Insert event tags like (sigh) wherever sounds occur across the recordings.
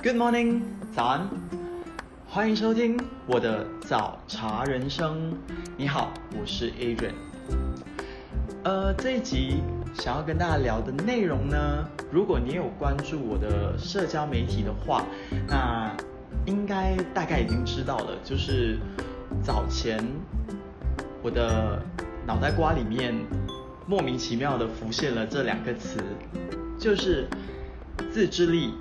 Good morning，早安，欢迎收听我的早茶人生。你好，我是 Adrian。呃，这一集想要跟大家聊的内容呢，如果你有关注我的社交媒体的话，那应该大概已经知道了，就是早前我的脑袋瓜里面莫名其妙的浮现了这两个词，就是自制力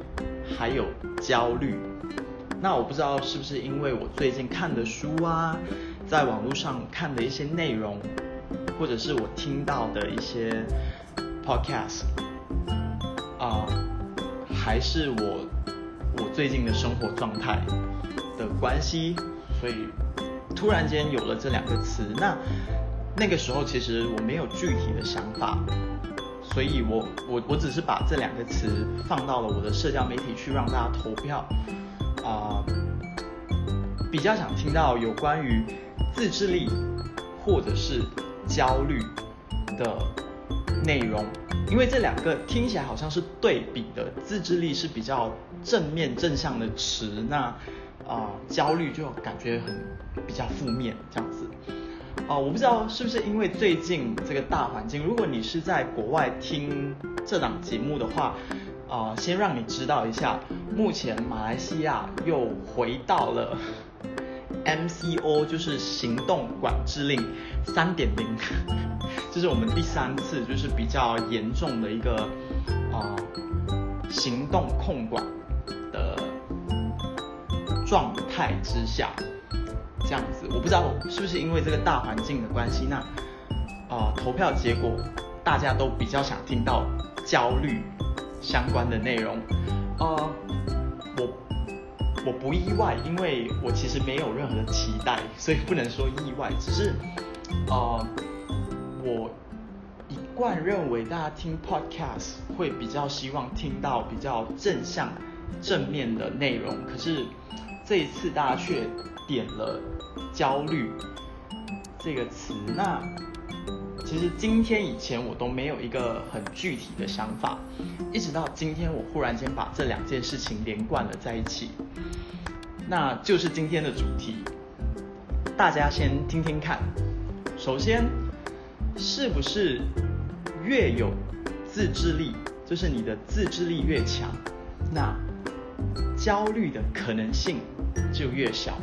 还有焦虑。那我不知道是不是因为我最近看的书啊，在网络上看的一些内容。或者是我听到的一些 podcast 啊，还是我我最近的生活状态的关系，所以突然间有了这两个词。那那个时候其实我没有具体的想法，所以我我我只是把这两个词放到了我的社交媒体去让大家投票啊，比较想听到有关于自制力或者是。焦虑的内容，因为这两个听起来好像是对比的，自制力是比较正面正向的词，那啊焦虑就感觉很比较负面这样子。啊，我不知道是不是因为最近这个大环境，如果你是在国外听这档节目的话，啊，先让你知道一下，目前马来西亚又回到了。MCO 就是行动管制令三点零，(laughs) 这是我们第三次，就是比较严重的一个啊行动控管的状态之下，这样子，我不知道是不是因为这个大环境的关系，那啊投票结果大家都比较想听到焦虑相关的内容，呃。我我不意外，因为我其实没有任何的期待，所以不能说意外。只是，呃，我一贯认为大家听 podcast 会比较希望听到比较正向、正面的内容。可是这一次大家却点了焦虑这个词。那其实今天以前我都没有一个很具体的想法，一直到今天我忽然间把这两件事情连贯了在一起。那就是今天的主题，大家先听听看。首先，是不是越有自制力，就是你的自制力越强，那焦虑的可能性就越小，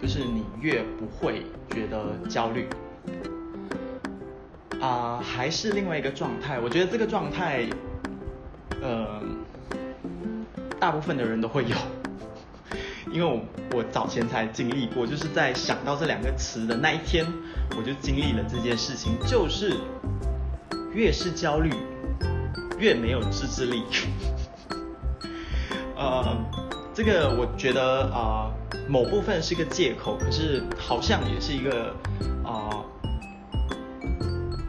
就是你越不会觉得焦虑。啊，还是另外一个状态，我觉得这个状态，呃，大部分的人都会有。(laughs) 因为我我早前才经历过，就是在想到这两个词的那一天，我就经历了这件事情，就是越是焦虑，越没有自制力。呃，这个我觉得啊，某部分是个借口，可是好像也是一个啊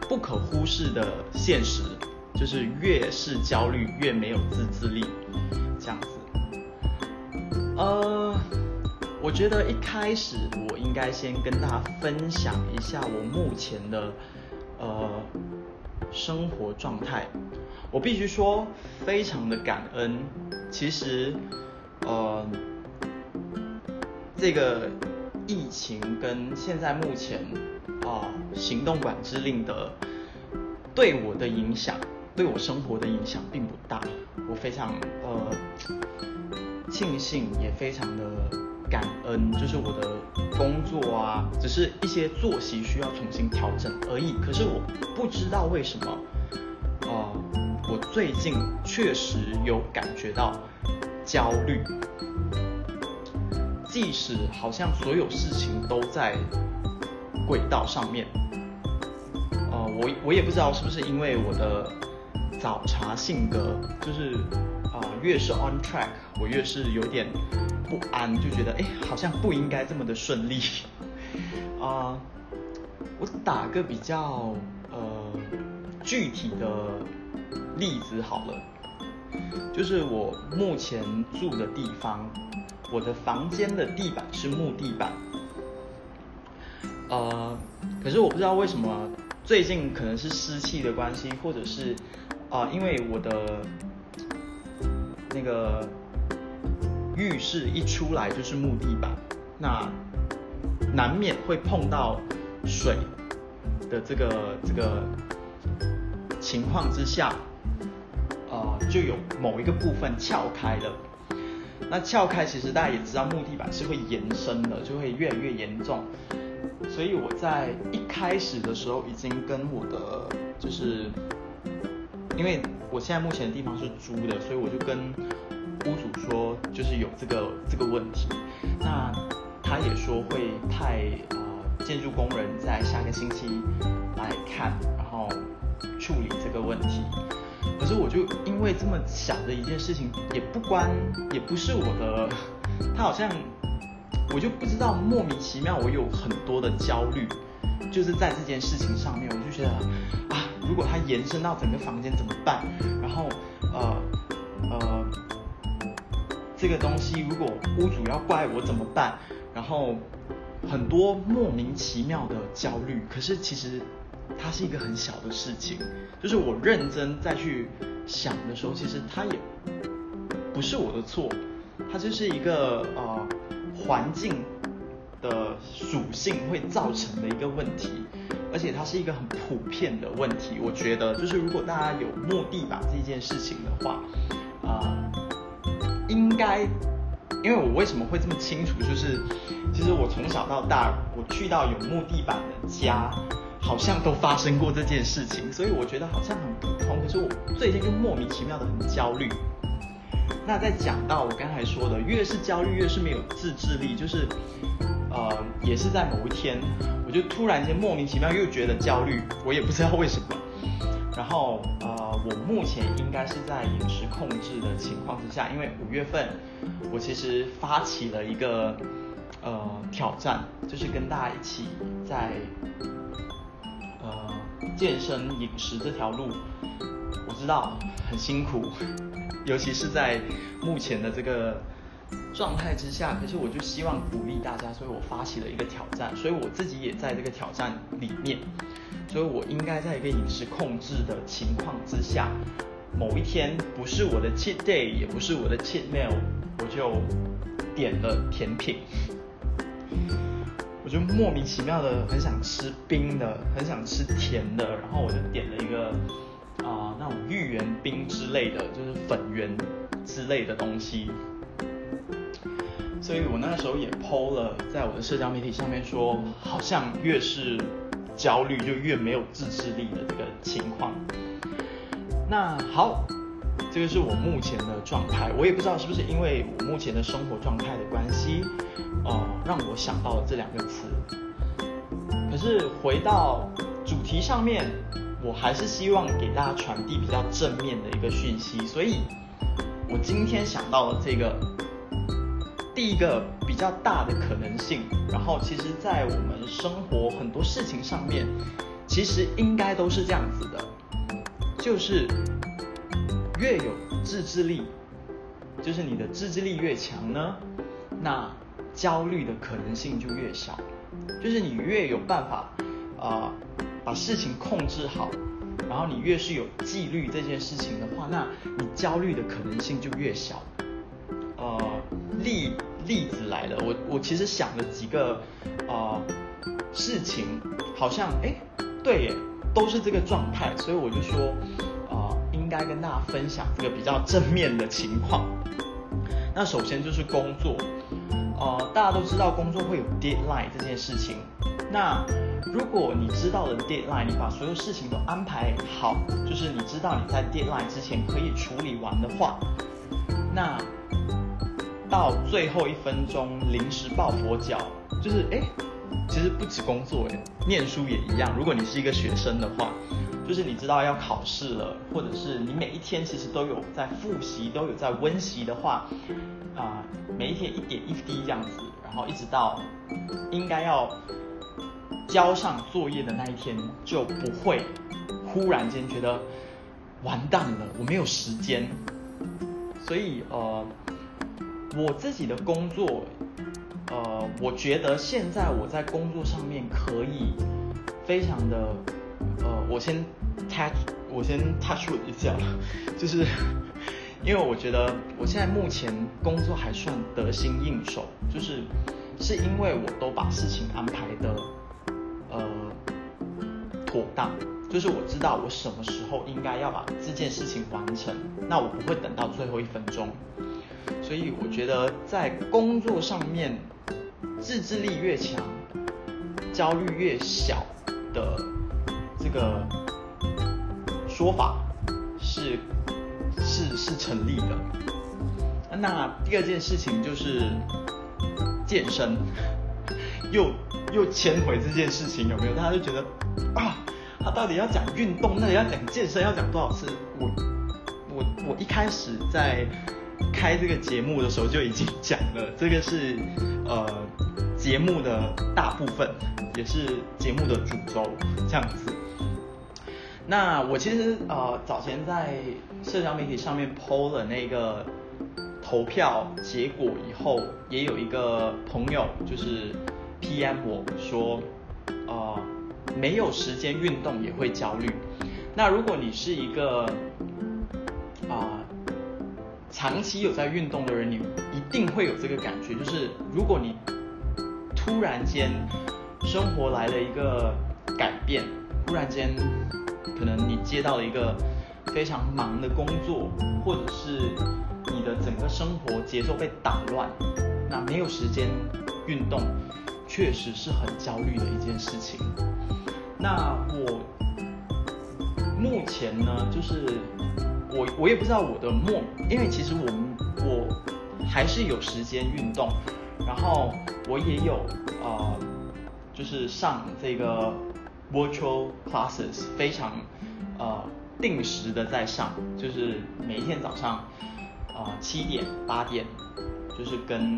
不可忽视的现实，就是越是焦虑，越没有自制力，这样子。呃，我觉得一开始我应该先跟大家分享一下我目前的呃生活状态。我必须说，非常的感恩。其实，呃，这个疫情跟现在目前啊行动管制令的对我的影响，对我生活的影响并不大。我非常呃。庆幸也非常的感恩，就是我的工作啊，只是一些作息需要重新调整而已。可是我不知道为什么，啊，我最近确实有感觉到焦虑，即使好像所有事情都在轨道上面，呃，我我也不知道是不是因为我的早茶性格，就是啊，越是 on track。我越是有点不安，就觉得哎，好像不应该这么的顺利啊。(laughs) 我打个比较呃具体的例子好了，就是我目前住的地方，我的房间的地板是木地板，呃，可是我不知道为什么最近可能是湿气的关系，或者是啊，因为我的那个。浴室一出来就是木地板，那难免会碰到水的这个这个情况之下，呃，就有某一个部分撬开了。那撬开，其实大家也知道，木地板是会延伸的，就会越来越严重。所以我在一开始的时候，已经跟我的就是，因为我现在目前的地方是租的，所以我就跟屋主说，就是有这个这个问题。那他也说会派呃建筑工人在下个星期来看，然后处理这个问题。可是我就因为这么小的一件事情，也不关，也不是我的，(laughs) 他好像我就不知道莫名其妙，我有很多的焦虑，就是在这件事情上面，我就觉得啊，如果它延伸到整个房间怎么办？然后呃呃，这个东西如果屋主要怪我怎么办？然后很多莫名其妙的焦虑，可是其实。它是一个很小的事情，就是我认真再去想的时候，其实它也不是我的错，它就是一个呃环境的属性会造成的一个问题，而且它是一个很普遍的问题。我觉得就是如果大家有目的把这件事情的话，啊，应该，因为我为什么会这么清楚，就是其实我从小到大，我去到有木地板的家。好像都发生过这件事情，所以我觉得好像很普通。可是我最近就莫名其妙的很焦虑。那在讲到我刚才说的，越是焦虑越是没有自制力，就是呃，也是在某一天，我就突然间莫名其妙又觉得焦虑，我也不知道为什么。然后呃，我目前应该是在饮食控制的情况之下，因为五月份我其实发起了一个呃挑战，就是跟大家一起在呃。健身饮食这条路，我知道很辛苦，(laughs) 尤其是在目前的这个状态之下。可是我就希望鼓励大家，所以我发起了一个挑战，所以我自己也在这个挑战里面。所以我应该在一个饮食控制的情况之下，某一天不是我的 cheat day，也不是我的 cheat meal，我就点了甜品。我就莫名其妙的很想吃冰的，很想吃甜的，然后我就点了一个啊那种芋圆冰之类的，就是粉圆之类的东西。所以我那个时候也 PO 了在我的社交媒体上面说，好像越是焦虑就越没有自制力的这个情况。那好，这个是我目前的状态，我也不知道是不是因为我目前的生活状态的关系。哦，让我想到了这两个词。可是回到主题上面，我还是希望给大家传递比较正面的一个讯息。所以，我今天想到了这个第一个比较大的可能性。然后，其实，在我们生活很多事情上面，其实应该都是这样子的，就是越有自制力，就是你的自制力越强呢，那。焦虑的可能性就越小，就是你越有办法啊把事情控制好，然后你越是有纪律这件事情的话，那你焦虑的可能性就越小。呃，例例子来了，我我其实想了几个啊事情，好像哎对耶，都是这个状态，所以我就说啊应该跟大家分享这个比较正面的情况。那首先就是工作。呃，大家都知道工作会有 deadline 这件事情。那如果你知道了 deadline，你把所有事情都安排好，就是你知道你在 deadline 之前可以处理完的话，那到最后一分钟临时抱佛脚，就是哎，其实不止工作哎，念书也一样。如果你是一个学生的话，就是你知道要考试了，或者是你每一天其实都有在复习，都有在温习的话，啊。每一天一点一滴这样子，然后一直到应该要交上作业的那一天，就不会忽然间觉得完蛋了，我没有时间。所以呃，我自己的工作，呃，我觉得现在我在工作上面可以非常的，呃，我先 touch，我先 touch 一下，(laughs) 就是 (laughs) 因为我觉得我现在目前工作还算得心应手，就是是因为我都把事情安排的呃妥当，就是我知道我什么时候应该要把这件事情完成，那我不会等到最后一分钟。所以我觉得在工作上面，自制力越强，焦虑越小的这个说法是是是成立的。那第二件事情就是健身，又又牵回这件事情有没有？大家就觉得啊，他到底要讲运动，那要讲健身，要讲多少次？我我我一开始在。开这个节目的时候就已经讲了，这个是呃节目的大部分，也是节目的主轴这样子。那我其实呃早前在社交媒体上面 PO 了那个投票结果以后，也有一个朋友就是 PM 我说，呃没有时间运动也会焦虑。那如果你是一个。长期有在运动的人，你一定会有这个感觉，就是如果你突然间生活来了一个改变，突然间可能你接到了一个非常忙的工作，或者是你的整个生活节奏被打乱，那没有时间运动，确实是很焦虑的一件事情。那我目前呢，就是。我我也不知道我的梦，因为其实我们我还是有时间运动，然后我也有呃，就是上这个 virtual classes，非常呃定时的在上，就是每一天早上啊七点八点，就是跟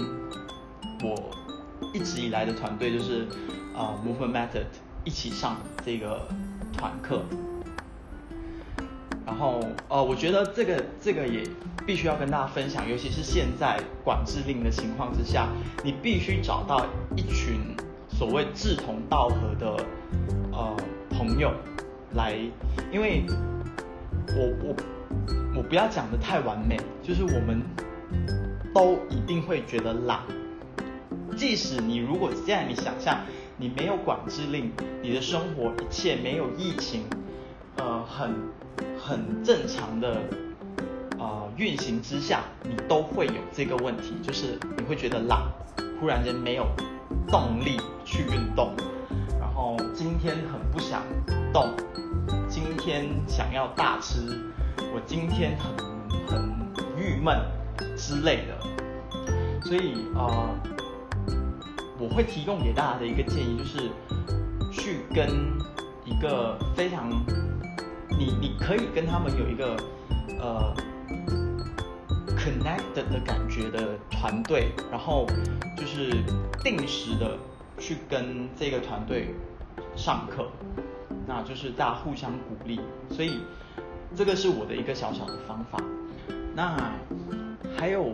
我一直以来的团队就是啊 movement method 一起上这个团课。然后，呃，我觉得这个这个也必须要跟大家分享，尤其是现在管制令的情况之下，你必须找到一群所谓志同道合的呃朋友来，因为我我我不要讲的太完美，就是我们都一定会觉得懒，即使你如果现在你想象你没有管制令，你的生活一切没有疫情，呃，很。很正常的啊运行之下，你都会有这个问题，就是你会觉得懒，忽然间没有动力去运动，然后今天很不想动，今天想要大吃，我今天很很郁闷之类的，所以啊，我会提供给大家的一个建议就是，去跟一个非常。你你可以跟他们有一个呃，connected 的感觉的团队，然后就是定时的去跟这个团队上课，那就是大家互相鼓励，所以这个是我的一个小小的方法。那还有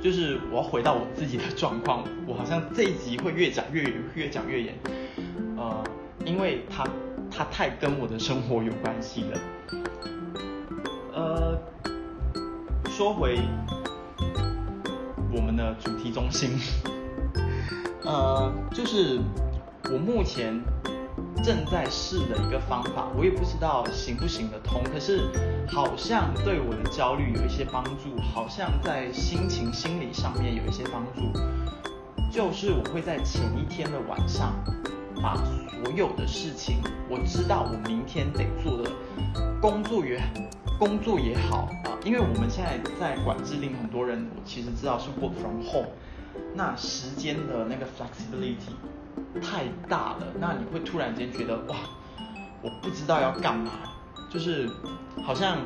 就是我要回到我自己的状况，我好像这一集会越讲越越讲越远，呃，因为他。它太跟我的生活有关系了。呃，说回我们的主题中心，(laughs) 呃，就是我目前正在试的一个方法，我也不知道行不行得通，可是好像对我的焦虑有一些帮助，好像在心情心理上面有一些帮助，就是我会在前一天的晚上。把所有的事情，我知道我明天得做的工作也工作也好啊，因为我们现在在管制令，很多人我其实知道是 work from home，那时间的那个 flexibility 太大了，那你会突然间觉得哇，我不知道要干嘛，就是好像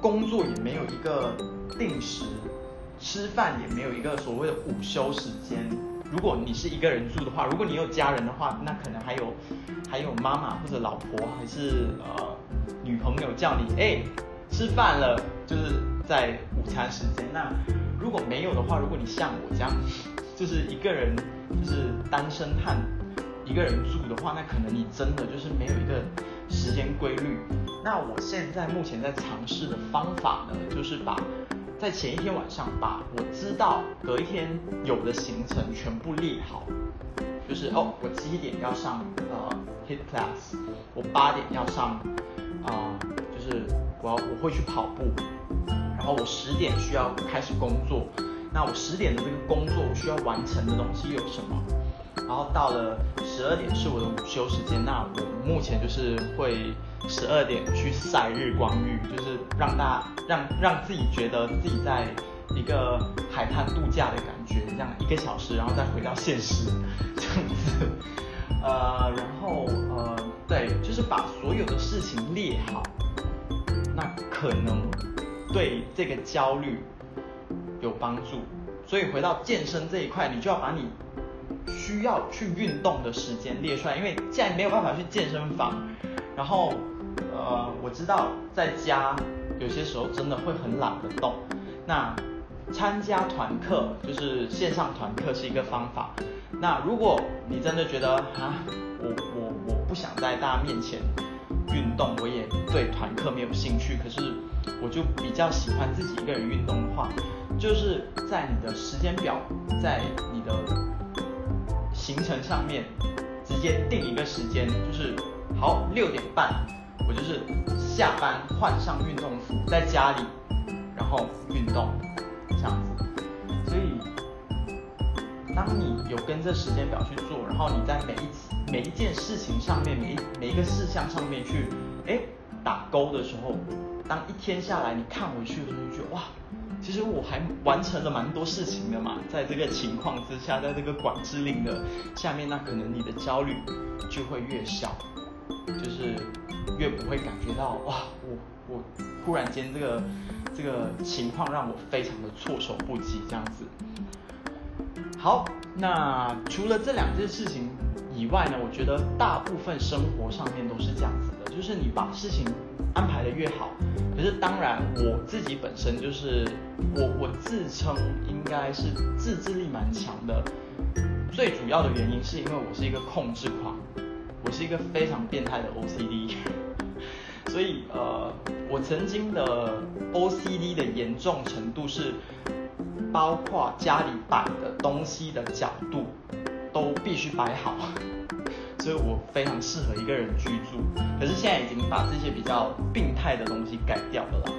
工作也没有一个定时，吃饭也没有一个所谓的午休时间。如果你是一个人住的话，如果你有家人的话，那可能还有还有妈妈或者老婆，还是呃女朋友叫你哎吃饭了，就是在午餐时间。那如果没有的话，如果你像我这样，就是一个人，就是单身汉一个人住的话，那可能你真的就是没有一个时间规律。那我现在目前在尝试的方法呢，就是把在前一天晚上把我知道隔一天有的行程全部列好，就是哦，我七点要上呃 hit class，我八点要上啊，就是我要我会去跑步，然后我十点需要开始工作。那我十点的这个工作，我需要完成的东西有什么？然后到了十二点是我的午休时间，那我目前就是会十二点去晒日光浴，就是让大家让让自己觉得自己在一个海滩度假的感觉，这样一个小时，然后再回到现实，(laughs) 这样子。呃，然后呃，对，就是把所有的事情列好，那可能对这个焦虑。有帮助，所以回到健身这一块，你就要把你需要去运动的时间列出来。因为既然没有办法去健身房，然后呃，我知道在家有些时候真的会很懒得动。那参加团课就是线上团课是一个方法。那如果你真的觉得啊，我我我不想在大家面前运动，我也对团课没有兴趣，可是我就比较喜欢自己一个人运动的话。就是在你的时间表，在你的行程上面直接定一个时间，就是好六点半，我就是下班换上运动服，在家里然后运动这样子。所以，当你有跟这时间表去做，然后你在每一每一件事情上面，每一每一个事项上面去哎打勾的时候，当一天下来你看回去的时候，就觉得哇。其实我还完成了蛮多事情的嘛，在这个情况之下，在这个管制令的下面，那可能你的焦虑就会越小，就是越不会感觉到哇，我我忽然间这个这个情况让我非常的措手不及这样子。好，那除了这两件事情以外呢，我觉得大部分生活上面都是这样子的，就是你把事情。安排的越好，可是当然我自己本身就是我我自称应该是自制力蛮强的，最主要的原因是因为我是一个控制狂，我是一个非常变态的 OCD，(laughs) 所以呃我曾经的 OCD 的严重程度是包括家里摆的东西的角度都必须摆好。(laughs) 所以我非常适合一个人居住，可是现在已经把这些比较病态的东西改掉了啦。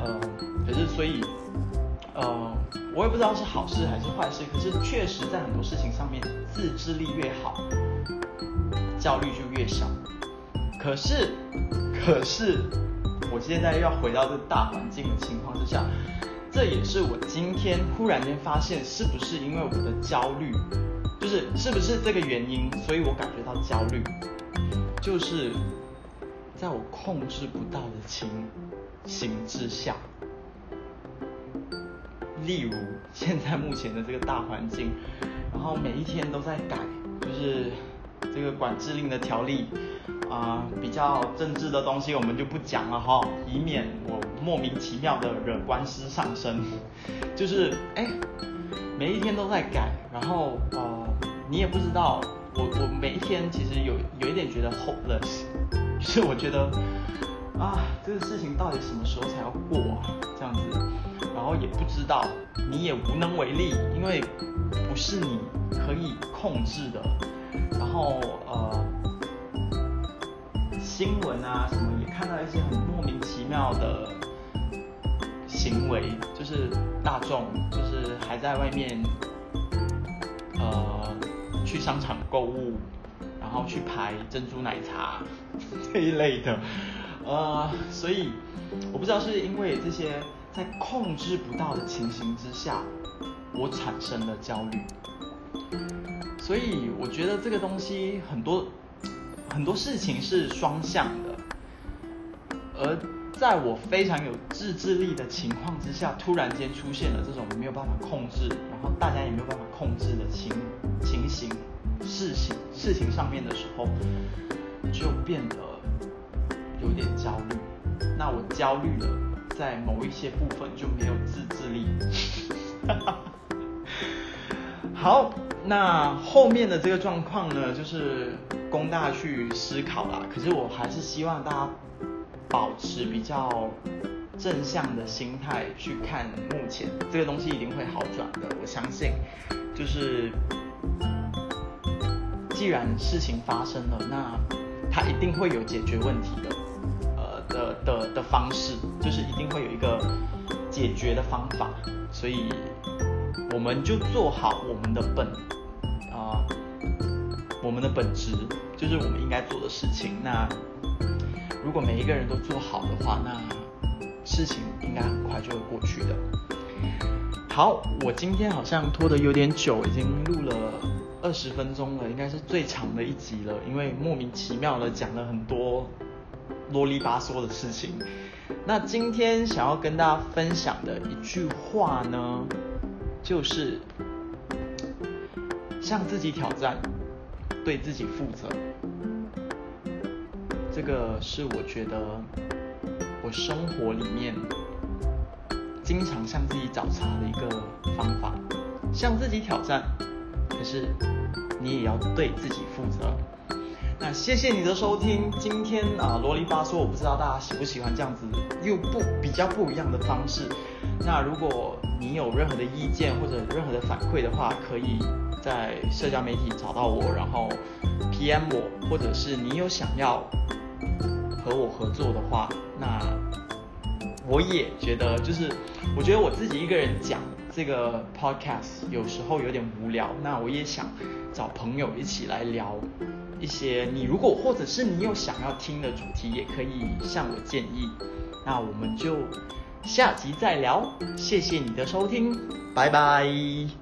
呃，可是所以，呃，我也不知道是好事还是坏事。可是确实在很多事情上面，自制力越好，焦虑就越小。可是，可是我现在要回到这大环境的情况之下，这也是我今天忽然间发现，是不是因为我的焦虑？就是是不是这个原因，所以我感觉到焦虑，就是在我控制不到的情形之下，例如现在目前的这个大环境，然后每一天都在改，就是这个管制令的条例啊，比较政治的东西我们就不讲了哈，以免我莫名其妙的惹官司上身，(laughs) 就是哎。每一天都在改，然后呃，你也不知道，我我每一天其实有有一点觉得 hopeless，(laughs) 就是我觉得啊，这个事情到底什么时候才要过啊？这样子，然后也不知道，你也无能为力，因为不是你可以控制的。然后呃，新闻啊什么也看到一些很莫名其妙的。行为就是大众，就是还在外面，呃，去商场购物，然后去排珍珠奶茶 (laughs) 这一类的，呃，所以我不知道是因为这些在控制不到的情形之下，我产生了焦虑，所以我觉得这个东西很多很多事情是双向的，而。在我非常有自制力的情况之下，突然间出现了这种没有办法控制，然后大家也没有办法控制的情情形、事情、事情上面的时候，就变得有点焦虑。那我焦虑了，在某一些部分就没有自制力。(laughs) 好，那。后面的这个状况呢，就是供大家去思考啦。可是我还是希望大家保持比较正向的心态去看，目前这个东西一定会好转的。我相信，就是既然事情发生了，那它一定会有解决问题的，呃的的的方式，就是一定会有一个解决的方法，所以。我们就做好我们的本啊，我们的本职就是我们应该做的事情。那如果每一个人都做好的话，那事情应该很快就会过去的。好，我今天好像拖得有点久，已经录了二十分钟了，应该是最长的一集了，因为莫名其妙的讲了很多啰里吧嗦的事情。那今天想要跟大家分享的一句话呢？就是向自己挑战，对自己负责。这个是我觉得我生活里面经常向自己找茬的一个方法。向自己挑战，可是你也要对自己负责。那谢谢你的收听，今天啊啰里吧嗦，我不知道大家喜不喜欢这样子又不比较不一样的方式。那如果你有任何的意见或者任何的反馈的话，可以在社交媒体找到我，然后 PM 我，或者是你有想要和我合作的话，那我也觉得就是，我觉得我自己一个人讲这个 podcast 有时候有点无聊，那我也想找朋友一起来聊一些你如果或者是你有想要听的主题，也可以向我建议，那我们就。下集再聊，谢谢你的收听，拜拜。